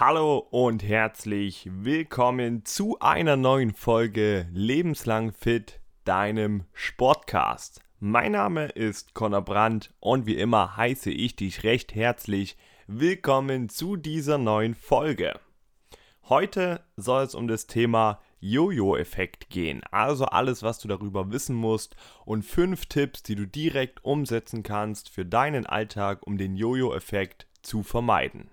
Hallo und herzlich willkommen zu einer neuen Folge Lebenslang Fit, deinem Sportcast. Mein Name ist Conor Brandt und wie immer heiße ich dich recht herzlich willkommen zu dieser neuen Folge. Heute soll es um das Thema Jojo-Effekt gehen, also alles, was du darüber wissen musst und fünf Tipps, die du direkt umsetzen kannst für deinen Alltag, um den Jojo-Effekt zu vermeiden.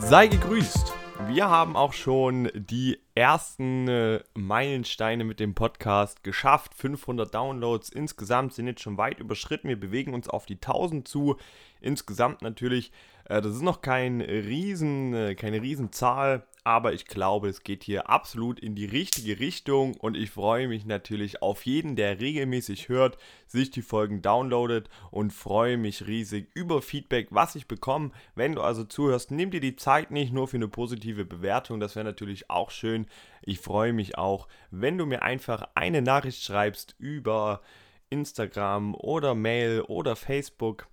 Sei gegrüßt. Wir haben auch schon die ersten äh, Meilensteine mit dem Podcast geschafft. 500 Downloads insgesamt sind jetzt schon weit überschritten. Wir bewegen uns auf die 1000 zu. Insgesamt natürlich, äh, das ist noch kein Riesen, äh, keine Riesenzahl, aber ich glaube, es geht hier absolut in die richtige Richtung und ich freue mich natürlich auf jeden, der regelmäßig hört, sich die Folgen downloadet und freue mich riesig über Feedback, was ich bekomme. Wenn du also zuhörst, nimm dir die Zeit nicht nur für eine positive Bewertung, das wäre natürlich auch schön. Ich freue mich auch, wenn du mir einfach eine Nachricht schreibst über Instagram oder Mail oder Facebook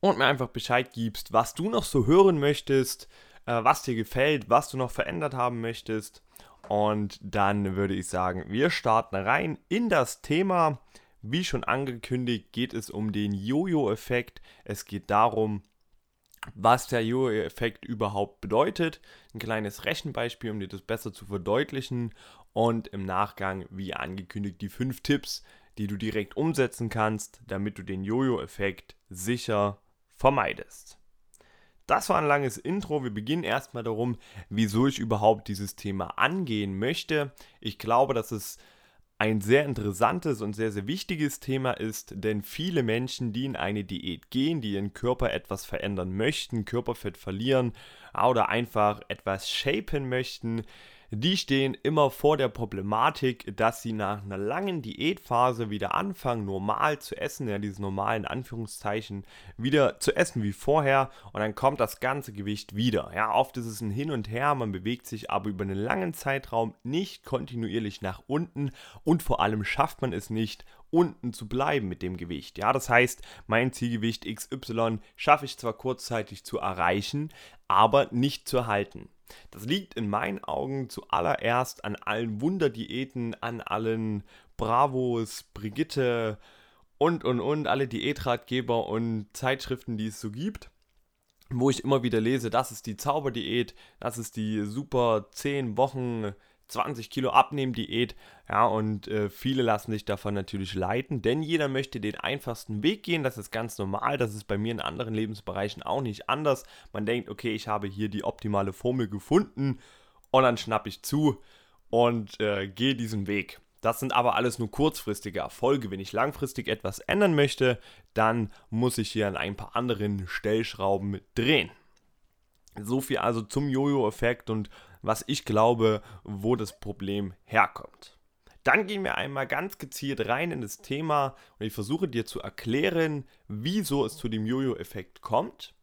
und mir einfach Bescheid gibst, was du noch so hören möchtest was dir gefällt, was du noch verändert haben möchtest. Und dann würde ich sagen, wir starten rein in das Thema. Wie schon angekündigt, geht es um den Jojo-Effekt. Es geht darum, was der Jojo-Effekt überhaupt bedeutet. Ein kleines Rechenbeispiel, um dir das besser zu verdeutlichen. Und im Nachgang, wie angekündigt, die fünf Tipps, die du direkt umsetzen kannst, damit du den Jojo-Effekt sicher vermeidest. Das war ein langes Intro. Wir beginnen erstmal darum, wieso ich überhaupt dieses Thema angehen möchte. Ich glaube, dass es ein sehr interessantes und sehr, sehr wichtiges Thema ist, denn viele Menschen, die in eine Diät gehen, die ihren Körper etwas verändern möchten, Körperfett verlieren oder einfach etwas shapen möchten, die stehen immer vor der Problematik, dass sie nach einer langen Diätphase wieder anfangen, normal zu essen, ja, diese normalen Anführungszeichen, wieder zu essen wie vorher und dann kommt das ganze Gewicht wieder. Ja, oft ist es ein Hin und Her, man bewegt sich aber über einen langen Zeitraum nicht kontinuierlich nach unten und vor allem schafft man es nicht, unten zu bleiben mit dem Gewicht. Ja, das heißt, mein Zielgewicht XY schaffe ich zwar kurzzeitig zu erreichen, aber nicht zu halten. Das liegt in meinen Augen zuallererst an allen Wunderdiäten, an allen Bravos, Brigitte und und und, alle Diätratgeber und Zeitschriften, die es so gibt wo ich immer wieder lese, das ist die Zauberdiät, das ist die super 10 Wochen 20 Kilo Abnehmen-Diät. Ja, und äh, viele lassen sich davon natürlich leiten, denn jeder möchte den einfachsten Weg gehen. Das ist ganz normal. Das ist bei mir in anderen Lebensbereichen auch nicht anders. Man denkt, okay, ich habe hier die optimale Formel gefunden und dann schnappe ich zu und äh, gehe diesen Weg. Das sind aber alles nur kurzfristige Erfolge. Wenn ich langfristig etwas ändern möchte, dann muss ich hier an ein paar anderen Stellschrauben drehen. So viel also zum Jojo-Effekt und was ich glaube, wo das Problem herkommt. Dann gehen wir einmal ganz gezielt rein in das Thema und ich versuche dir zu erklären, wieso es zu dem Jojo-Effekt kommt.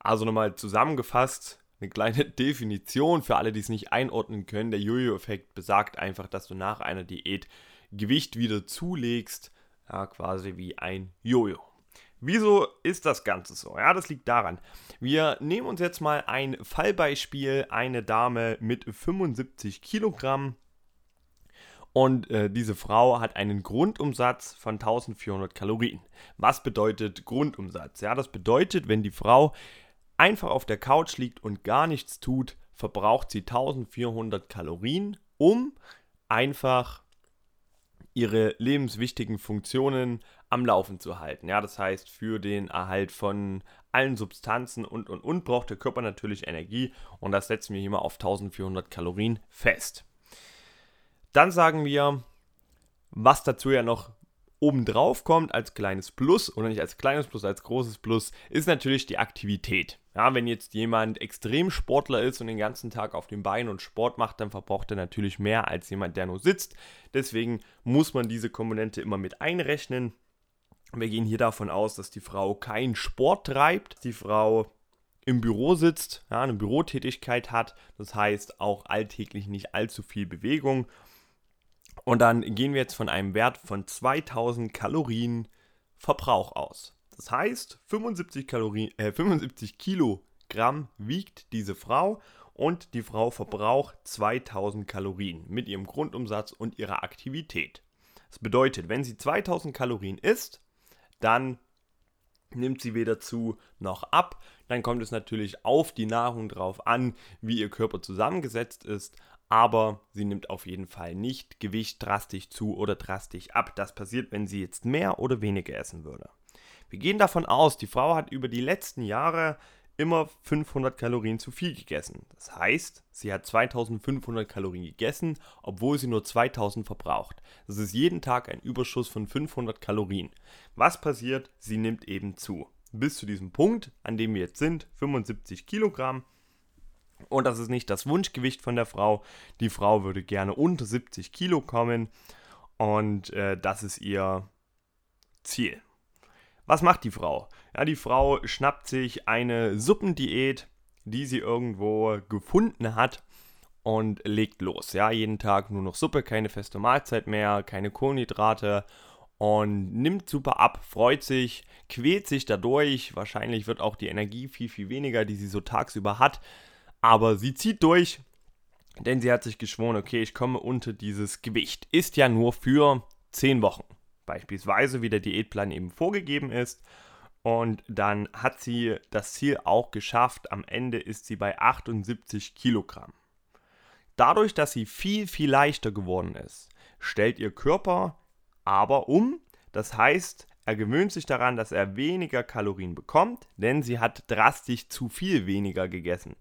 Also nochmal zusammengefasst, eine kleine Definition für alle, die es nicht einordnen können. Der Jojo-Effekt besagt einfach, dass du nach einer Diät Gewicht wieder zulegst, ja, quasi wie ein Jojo. Wieso ist das Ganze so? Ja, das liegt daran. Wir nehmen uns jetzt mal ein Fallbeispiel, eine Dame mit 75 Kilogramm. Und äh, diese Frau hat einen Grundumsatz von 1400 Kalorien. Was bedeutet Grundumsatz? Ja, das bedeutet, wenn die Frau einfach auf der Couch liegt und gar nichts tut, verbraucht sie 1400 Kalorien, um einfach ihre lebenswichtigen Funktionen am Laufen zu halten. Ja, das heißt, für den Erhalt von allen Substanzen und und und braucht der Körper natürlich Energie und das setzen wir hier mal auf 1400 Kalorien fest. Dann sagen wir, was dazu ja noch obendrauf kommt als kleines Plus oder nicht als kleines Plus, als großes Plus, ist natürlich die Aktivität. Ja, wenn jetzt jemand Extremsportler ist und den ganzen Tag auf den Beinen und Sport macht, dann verbraucht er natürlich mehr als jemand, der nur sitzt. Deswegen muss man diese Komponente immer mit einrechnen. Wir gehen hier davon aus, dass die Frau keinen Sport treibt, die Frau im Büro sitzt, ja, eine Bürotätigkeit hat, das heißt auch alltäglich nicht allzu viel Bewegung. Und dann gehen wir jetzt von einem Wert von 2000 Kalorien Verbrauch aus. Das heißt, 75, Kalorien, äh, 75 Kilogramm wiegt diese Frau und die Frau verbraucht 2000 Kalorien mit ihrem Grundumsatz und ihrer Aktivität. Das bedeutet, wenn sie 2000 Kalorien isst, dann nimmt sie weder zu noch ab. Dann kommt es natürlich auf die Nahrung drauf an, wie ihr Körper zusammengesetzt ist. Aber sie nimmt auf jeden Fall nicht Gewicht drastisch zu oder drastisch ab. Das passiert, wenn sie jetzt mehr oder weniger essen würde. Wir gehen davon aus, die Frau hat über die letzten Jahre immer 500 Kalorien zu viel gegessen. Das heißt, sie hat 2500 Kalorien gegessen, obwohl sie nur 2000 verbraucht. Das ist jeden Tag ein Überschuss von 500 Kalorien. Was passiert? Sie nimmt eben zu. Bis zu diesem Punkt, an dem wir jetzt sind, 75 Kilogramm. Und das ist nicht das Wunschgewicht von der Frau. Die Frau würde gerne unter 70 Kilo kommen. Und äh, das ist ihr Ziel. Was macht die Frau? Ja, die Frau schnappt sich eine Suppendiät, die sie irgendwo gefunden hat und legt los. Ja, jeden Tag nur noch Suppe, keine feste Mahlzeit mehr, keine Kohlenhydrate und nimmt super ab, freut sich, quält sich dadurch. Wahrscheinlich wird auch die Energie viel, viel weniger, die sie so tagsüber hat. Aber sie zieht durch, denn sie hat sich geschworen, okay, ich komme unter dieses Gewicht. Ist ja nur für 10 Wochen beispielsweise, wie der Diätplan eben vorgegeben ist. Und dann hat sie das Ziel auch geschafft. Am Ende ist sie bei 78 Kilogramm. Dadurch, dass sie viel, viel leichter geworden ist, stellt ihr Körper aber um. Das heißt, er gewöhnt sich daran, dass er weniger Kalorien bekommt, denn sie hat drastisch zu viel weniger gegessen.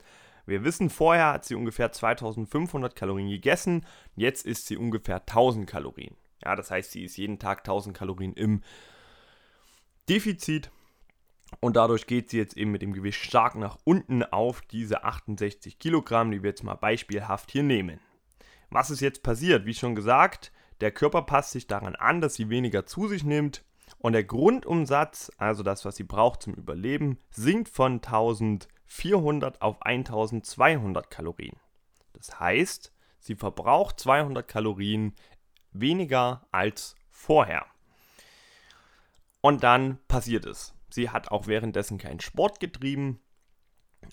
Wir wissen, vorher hat sie ungefähr 2500 Kalorien gegessen, jetzt ist sie ungefähr 1000 Kalorien. Ja, das heißt, sie ist jeden Tag 1000 Kalorien im Defizit. Und dadurch geht sie jetzt eben mit dem Gewicht stark nach unten auf diese 68 Kilogramm, die wir jetzt mal beispielhaft hier nehmen. Was ist jetzt passiert? Wie schon gesagt, der Körper passt sich daran an, dass sie weniger zu sich nimmt. Und der Grundumsatz, also das, was sie braucht zum Überleben, sinkt von 1400 auf 1200 Kalorien. Das heißt, sie verbraucht 200 Kalorien weniger als vorher. Und dann passiert es. Sie hat auch währenddessen keinen Sport getrieben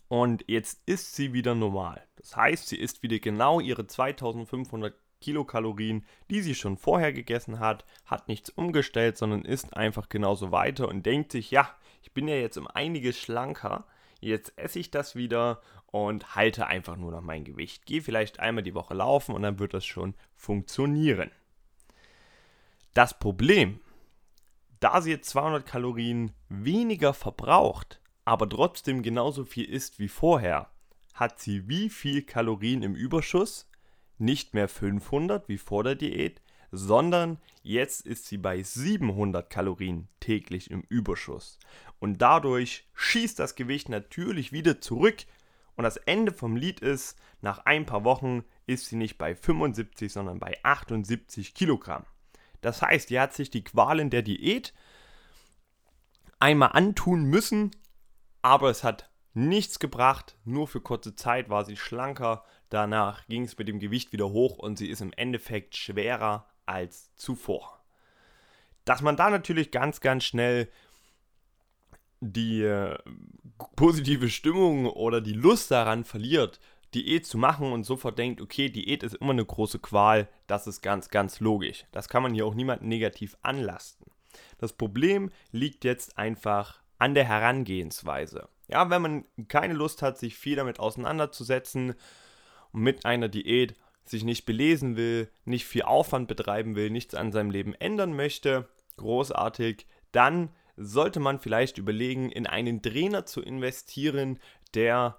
und jetzt ist sie wieder normal. Das heißt, sie isst wieder genau ihre 2500 Kilokalorien, die sie schon vorher gegessen hat, hat nichts umgestellt, sondern isst einfach genauso weiter und denkt sich, ja, ich bin ja jetzt um einiges schlanker, jetzt esse ich das wieder und halte einfach nur noch mein Gewicht. Gehe vielleicht einmal die Woche laufen und dann wird das schon funktionieren. Das Problem, da sie jetzt 200 Kalorien weniger verbraucht, aber trotzdem genauso viel isst wie vorher, hat sie wie viel Kalorien im Überschuss? Nicht mehr 500 wie vor der Diät, sondern jetzt ist sie bei 700 Kalorien täglich im Überschuss. Und dadurch schießt das Gewicht natürlich wieder zurück. Und das Ende vom Lied ist, nach ein paar Wochen ist sie nicht bei 75, sondern bei 78 Kilogramm. Das heißt, die hat sich die Qualen der Diät einmal antun müssen, aber es hat nichts gebracht. Nur für kurze Zeit war sie schlanker. Danach ging es mit dem Gewicht wieder hoch und sie ist im Endeffekt schwerer als zuvor. Dass man da natürlich ganz, ganz schnell die äh, positive Stimmung oder die Lust daran verliert, Diät zu machen und sofort denkt, okay, Diät ist immer eine große Qual, das ist ganz, ganz logisch. Das kann man hier auch niemandem negativ anlasten. Das Problem liegt jetzt einfach an der Herangehensweise. Ja, wenn man keine Lust hat, sich viel damit auseinanderzusetzen und mit einer Diät sich nicht belesen will, nicht viel Aufwand betreiben will, nichts an seinem Leben ändern möchte, großartig, dann sollte man vielleicht überlegen, in einen Trainer zu investieren, der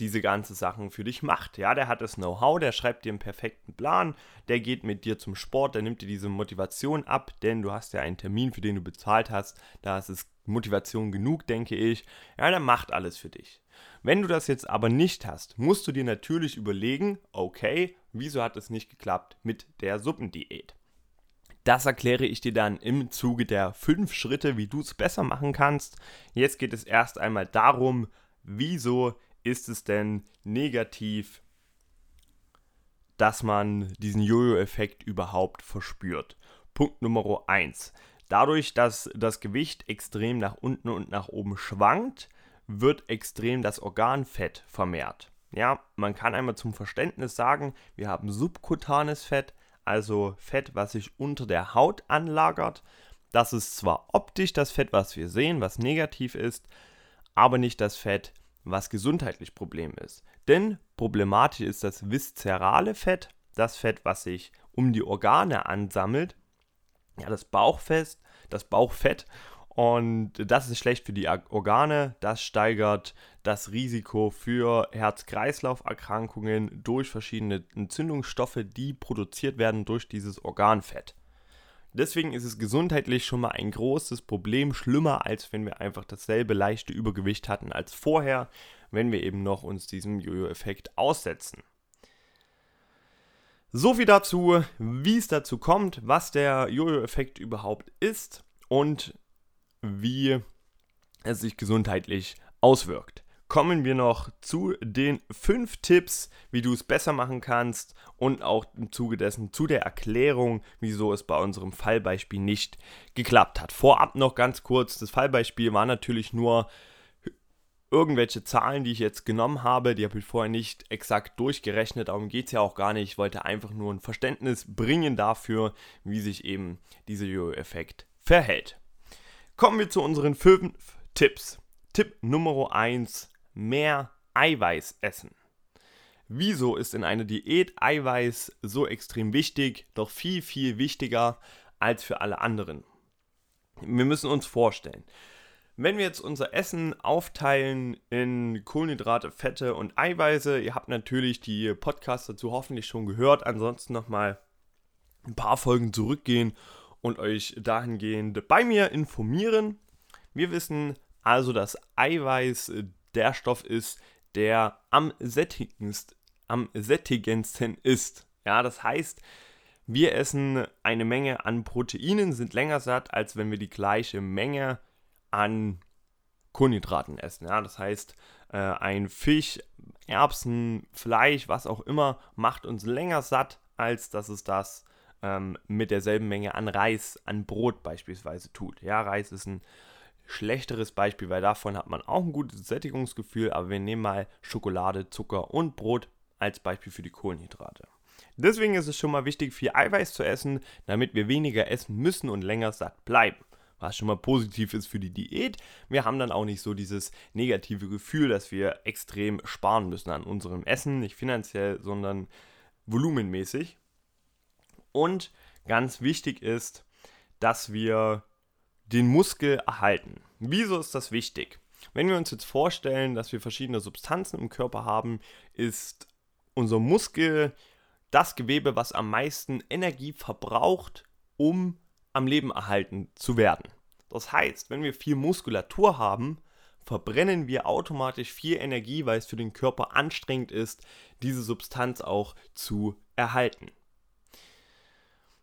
diese ganzen Sachen für dich macht. Ja, der hat das Know-how, der schreibt dir einen perfekten Plan, der geht mit dir zum Sport, der nimmt dir diese Motivation ab, denn du hast ja einen Termin, für den du bezahlt hast. Da ist es Motivation genug, denke ich. Ja, der macht alles für dich. Wenn du das jetzt aber nicht hast, musst du dir natürlich überlegen, okay, wieso hat es nicht geklappt mit der Suppendiät? Das erkläre ich dir dann im Zuge der fünf Schritte, wie du es besser machen kannst. Jetzt geht es erst einmal darum, wieso ist es denn negativ, dass man diesen Jojo-Effekt überhaupt verspürt? Punkt Nummer 1. Dadurch, dass das Gewicht extrem nach unten und nach oben schwankt, wird extrem das Organfett vermehrt. Ja, man kann einmal zum Verständnis sagen, wir haben subkutanes Fett, also Fett, was sich unter der Haut anlagert. Das ist zwar optisch das Fett, was wir sehen, was negativ ist, aber nicht das Fett, was gesundheitlich Problem ist. Denn problematisch ist das viszerale Fett, das Fett, was sich um die Organe ansammelt, ja, das Bauchfest, das Bauchfett und das ist schlecht für die Organe. Das steigert das Risiko für Herz-Kreislauf-Erkrankungen durch verschiedene Entzündungsstoffe, die produziert werden durch dieses Organfett. Deswegen ist es gesundheitlich schon mal ein großes Problem, schlimmer als wenn wir einfach dasselbe leichte Übergewicht hatten als vorher, wenn wir eben noch uns diesem Jojo-Effekt aussetzen. So viel dazu, wie es dazu kommt, was der Jojo-Effekt überhaupt ist und wie es sich gesundheitlich auswirkt. Kommen wir noch zu den fünf Tipps, wie du es besser machen kannst und auch im Zuge dessen zu der Erklärung, wieso es bei unserem Fallbeispiel nicht geklappt hat. Vorab noch ganz kurz, das Fallbeispiel war natürlich nur irgendwelche Zahlen, die ich jetzt genommen habe, die habe ich vorher nicht exakt durchgerechnet, darum geht es ja auch gar nicht. Ich wollte einfach nur ein Verständnis bringen dafür, wie sich eben dieser Jojo-Effekt verhält. Kommen wir zu unseren fünf Tipps. Tipp Nummer 1, mehr Eiweiß essen. Wieso ist in einer Diät Eiweiß so extrem wichtig, doch viel, viel wichtiger als für alle anderen? Wir müssen uns vorstellen, wenn wir jetzt unser Essen aufteilen in Kohlenhydrate, Fette und Eiweiße, ihr habt natürlich die Podcasts dazu hoffentlich schon gehört, ansonsten nochmal ein paar Folgen zurückgehen und euch dahingehend bei mir informieren. Wir wissen also, dass Eiweiß der Stoff ist, der am sättigendsten, am sättigendsten ist. Ja, das heißt, wir essen eine Menge an Proteinen, sind länger satt, als wenn wir die gleiche Menge an Kohlenhydraten essen. Ja, das heißt, äh, ein Fisch, Erbsen, Fleisch, was auch immer, macht uns länger satt, als dass es das ähm, mit derselben Menge an Reis, an Brot beispielsweise tut. Ja, Reis ist ein schlechteres Beispiel, weil davon hat man auch ein gutes Sättigungsgefühl, aber wir nehmen mal Schokolade, Zucker und Brot als Beispiel für die Kohlenhydrate. Deswegen ist es schon mal wichtig, viel Eiweiß zu essen, damit wir weniger essen müssen und länger satt bleiben. Was schon mal positiv ist für die Diät. Wir haben dann auch nicht so dieses negative Gefühl, dass wir extrem sparen müssen an unserem Essen, nicht finanziell, sondern volumenmäßig. Und ganz wichtig ist, dass wir den Muskel erhalten. Wieso ist das wichtig? Wenn wir uns jetzt vorstellen, dass wir verschiedene Substanzen im Körper haben, ist unser Muskel das Gewebe, was am meisten Energie verbraucht, um am Leben erhalten zu werden. Das heißt, wenn wir viel Muskulatur haben, verbrennen wir automatisch viel Energie, weil es für den Körper anstrengend ist, diese Substanz auch zu erhalten.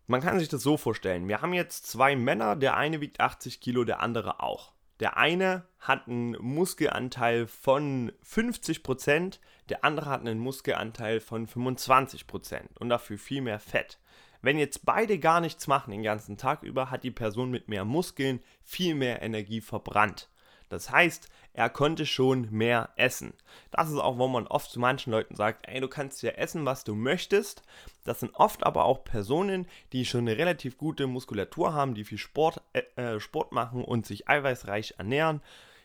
Man kann sich das so vorstellen. Wir haben jetzt zwei Männer, der eine wiegt 80 Kilo, der andere auch. Der eine hat einen Muskelanteil von 50%, der andere hat einen Muskelanteil von 25% und dafür viel mehr Fett. Wenn jetzt beide gar nichts machen den ganzen Tag über, hat die Person mit mehr Muskeln viel mehr Energie verbrannt. Das heißt, er konnte schon mehr essen. Das ist auch, wo man oft zu manchen Leuten sagt, ey, du kannst ja essen, was du möchtest. Das sind oft aber auch Personen, die schon eine relativ gute Muskulatur haben, die viel Sport, äh, äh, Sport machen und sich eiweißreich ernähren.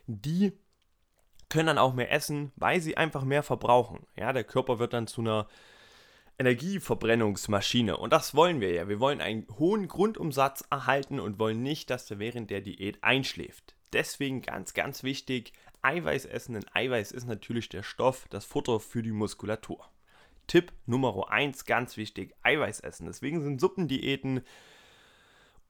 Die können dann auch mehr essen, weil sie einfach mehr verbrauchen. Ja, der Körper wird dann zu einer Energieverbrennungsmaschine. Und das wollen wir ja. Wir wollen einen hohen Grundumsatz erhalten und wollen nicht, dass er während der Diät einschläft. Deswegen ganz, ganz wichtig, Eiweiß essen, denn Eiweiß ist natürlich der Stoff, das Futter für die Muskulatur. Tipp Nummer 1, ganz wichtig, Eiweiß essen. Deswegen sind Suppendiäten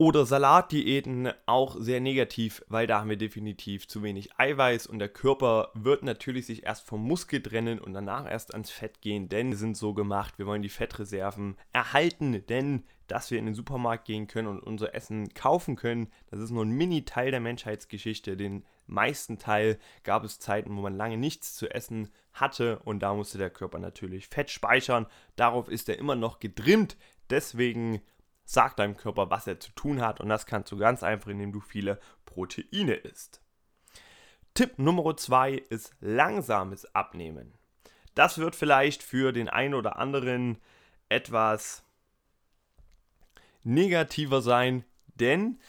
Oder Salatdiäten auch sehr negativ, weil da haben wir definitiv zu wenig Eiweiß und der Körper wird natürlich sich erst vom Muskel trennen und danach erst ans Fett gehen, denn wir sind so gemacht, wir wollen die Fettreserven erhalten, denn dass wir in den Supermarkt gehen können und unser Essen kaufen können, das ist nur ein Mini-Teil der Menschheitsgeschichte. Den meisten Teil gab es Zeiten, wo man lange nichts zu essen hatte und da musste der Körper natürlich Fett speichern. Darauf ist er immer noch gedrimmt. Deswegen Sag deinem Körper, was er zu tun hat und das kannst du ganz einfach, indem du viele Proteine isst. Tipp Nummer 2 ist langsames Abnehmen. Das wird vielleicht für den einen oder anderen etwas negativer sein, denn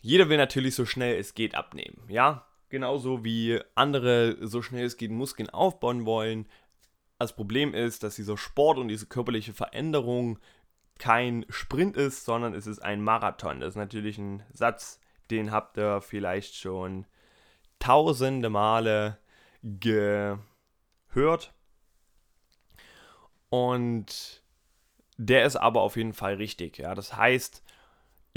jeder will natürlich so schnell es geht abnehmen. Ja, genauso wie andere so schnell es geht Muskeln aufbauen wollen. Das Problem ist, dass dieser Sport und diese körperliche Veränderung kein Sprint ist, sondern es ist ein Marathon. Das ist natürlich ein Satz, den habt ihr vielleicht schon tausende Male gehört. Und der ist aber auf jeden Fall richtig. Ja, das heißt,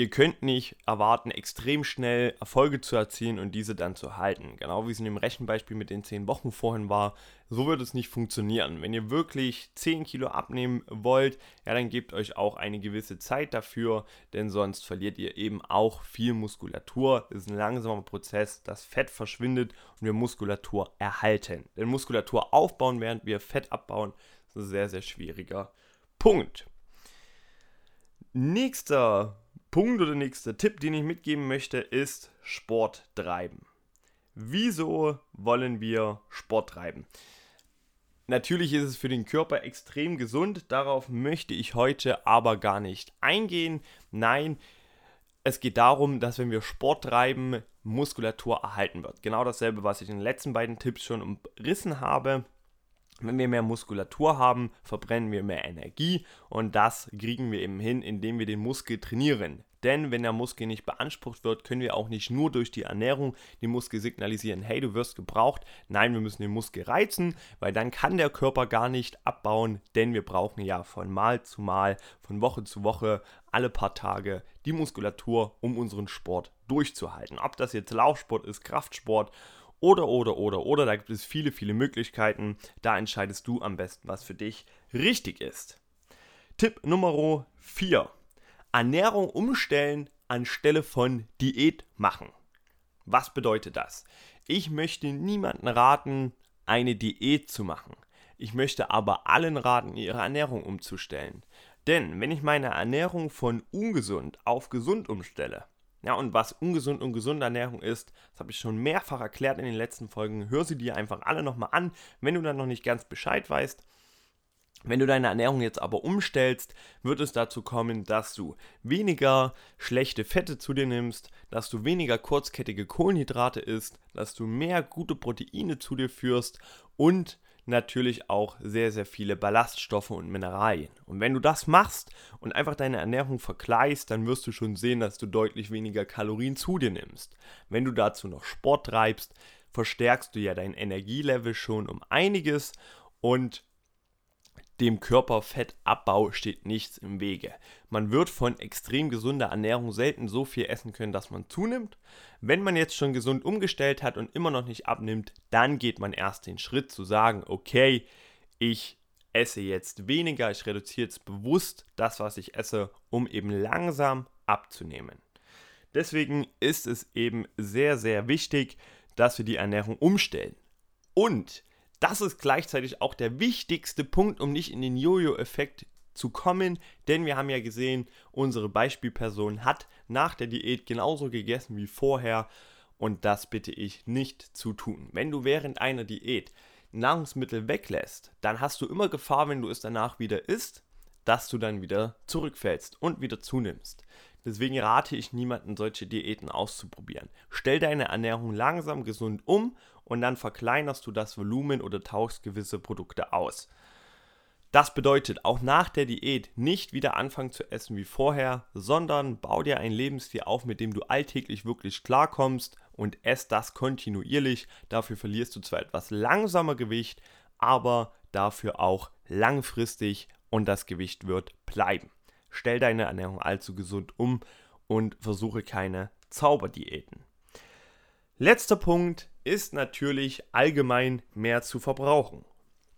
Ihr könnt nicht erwarten, extrem schnell Erfolge zu erzielen und diese dann zu halten. Genau wie es in dem Rechenbeispiel mit den 10 Wochen vorhin war, so wird es nicht funktionieren. Wenn ihr wirklich 10 Kilo abnehmen wollt, ja, dann gebt euch auch eine gewisse Zeit dafür, denn sonst verliert ihr eben auch viel Muskulatur. Es ist ein langsamer Prozess, das Fett verschwindet und wir Muskulatur erhalten. Denn Muskulatur aufbauen, während wir Fett abbauen, ist ein sehr, sehr schwieriger Punkt. Nächster Punkt oder nächster Tipp, den ich mitgeben möchte, ist Sport treiben. Wieso wollen wir Sport treiben? Natürlich ist es für den Körper extrem gesund, darauf möchte ich heute aber gar nicht eingehen. Nein, es geht darum, dass wenn wir Sport treiben, Muskulatur erhalten wird. Genau dasselbe, was ich in den letzten beiden Tipps schon umrissen habe. Wenn wir mehr Muskulatur haben, verbrennen wir mehr Energie und das kriegen wir eben hin, indem wir den Muskel trainieren. Denn wenn der Muskel nicht beansprucht wird, können wir auch nicht nur durch die Ernährung den Muskel signalisieren, hey, du wirst gebraucht. Nein, wir müssen den Muskel reizen, weil dann kann der Körper gar nicht abbauen, denn wir brauchen ja von Mal zu Mal, von Woche zu Woche, alle paar Tage die Muskulatur, um unseren Sport durchzuhalten. Ob das jetzt Laufsport ist, Kraftsport oder, oder, oder, oder. Da gibt es viele, viele Möglichkeiten. Da entscheidest du am besten, was für dich richtig ist. Tipp Nummer 4. Ernährung umstellen anstelle von Diät machen. Was bedeutet das? Ich möchte niemanden raten, eine Diät zu machen. Ich möchte aber allen raten, ihre Ernährung umzustellen. Denn wenn ich meine Ernährung von ungesund auf gesund umstelle, ja, und was ungesund und gesunde Ernährung ist, das habe ich schon mehrfach erklärt in den letzten Folgen. Hör sie dir einfach alle nochmal an, wenn du dann noch nicht ganz Bescheid weißt. Wenn du deine Ernährung jetzt aber umstellst, wird es dazu kommen, dass du weniger schlechte Fette zu dir nimmst, dass du weniger kurzkettige Kohlenhydrate isst, dass du mehr gute Proteine zu dir führst und natürlich auch sehr, sehr viele Ballaststoffe und Mineralien. Und wenn du das machst und einfach deine Ernährung vergleichst, dann wirst du schon sehen, dass du deutlich weniger Kalorien zu dir nimmst. Wenn du dazu noch Sport treibst, verstärkst du ja dein Energielevel schon um einiges und dem Körperfettabbau steht nichts im Wege. Man wird von extrem gesunder Ernährung selten so viel essen können, dass man zunimmt. Wenn man jetzt schon gesund umgestellt hat und immer noch nicht abnimmt, dann geht man erst den Schritt zu sagen, okay, ich esse jetzt weniger, ich reduziere jetzt bewusst das, was ich esse, um eben langsam abzunehmen. Deswegen ist es eben sehr, sehr wichtig, dass wir die Ernährung umstellen. Und das ist gleichzeitig auch der wichtigste Punkt, um nicht in den Jojo-Effekt zu kommen, denn wir haben ja gesehen, unsere Beispielperson hat nach der Diät genauso gegessen wie vorher und das bitte ich nicht zu tun. Wenn du während einer Diät Nahrungsmittel weglässt, dann hast du immer Gefahr, wenn du es danach wieder isst, dass du dann wieder zurückfällst und wieder zunimmst. Deswegen rate ich niemanden, solche Diäten auszuprobieren. Stell deine Ernährung langsam gesund um und dann verkleinerst du das Volumen oder tauchst gewisse Produkte aus. Das bedeutet auch nach der Diät nicht wieder anfangen zu essen wie vorher, sondern bau dir einen Lebensstil auf, mit dem du alltäglich wirklich klarkommst und ess das kontinuierlich. Dafür verlierst du zwar etwas langsamer Gewicht, aber dafür auch langfristig und das Gewicht wird bleiben. Stell deine Ernährung allzu gesund um und versuche keine Zauberdiäten. Letzter Punkt ist natürlich allgemein mehr zu verbrauchen.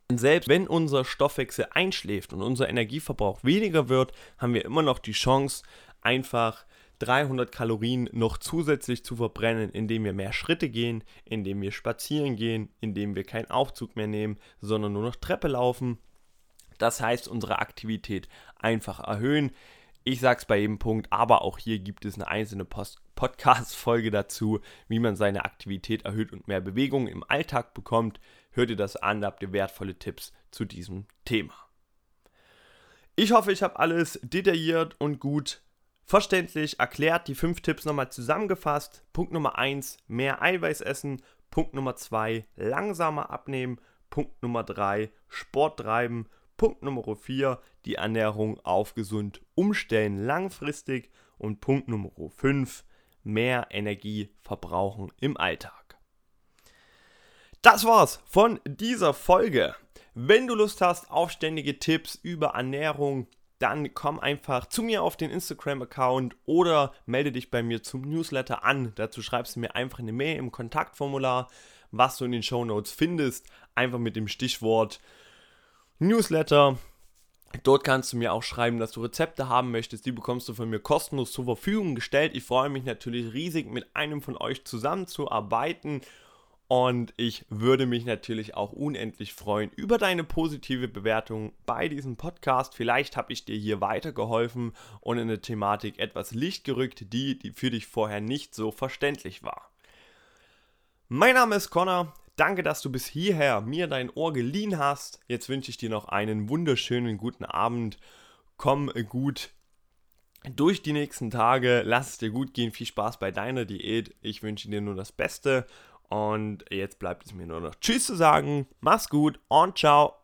Und selbst wenn unser Stoffwechsel einschläft und unser Energieverbrauch weniger wird, haben wir immer noch die Chance, einfach 300 Kalorien noch zusätzlich zu verbrennen, indem wir mehr Schritte gehen, indem wir spazieren gehen, indem wir keinen Aufzug mehr nehmen, sondern nur noch Treppe laufen. Das heißt, unsere Aktivität einfach erhöhen. Ich sage es bei jedem Punkt, aber auch hier gibt es eine einzelne Podcast-Folge dazu, wie man seine Aktivität erhöht und mehr Bewegung im Alltag bekommt. Hört ihr das an, da habt ihr wertvolle Tipps zu diesem Thema. Ich hoffe, ich habe alles detailliert und gut verständlich erklärt, die fünf Tipps nochmal zusammengefasst. Punkt Nummer 1, mehr Eiweiß essen. Punkt Nummer 2, langsamer abnehmen. Punkt Nummer 3, Sport treiben. Punkt Nummer 4, die Ernährung auf gesund umstellen langfristig. Und Punkt Nummer 5, mehr Energie verbrauchen im Alltag. Das war's von dieser Folge. Wenn du Lust hast auf ständige Tipps über Ernährung, dann komm einfach zu mir auf den Instagram-Account oder melde dich bei mir zum Newsletter an. Dazu schreibst du mir einfach eine Mail im Kontaktformular, was du in den Show Notes findest. Einfach mit dem Stichwort Newsletter. Dort kannst du mir auch schreiben, dass du Rezepte haben möchtest. Die bekommst du von mir kostenlos zur Verfügung gestellt. Ich freue mich natürlich riesig, mit einem von euch zusammenzuarbeiten und ich würde mich natürlich auch unendlich freuen über deine positive Bewertung bei diesem Podcast. Vielleicht habe ich dir hier weitergeholfen und in der Thematik etwas Licht gerückt, die, die für dich vorher nicht so verständlich war. Mein Name ist Connor. Danke, dass du bis hierher mir dein Ohr geliehen hast. Jetzt wünsche ich dir noch einen wunderschönen guten Abend. Komm gut durch die nächsten Tage. Lass es dir gut gehen. Viel Spaß bei deiner Diät. Ich wünsche dir nur das Beste und jetzt bleibt es mir nur noch Tschüss zu sagen. Mach's gut und ciao.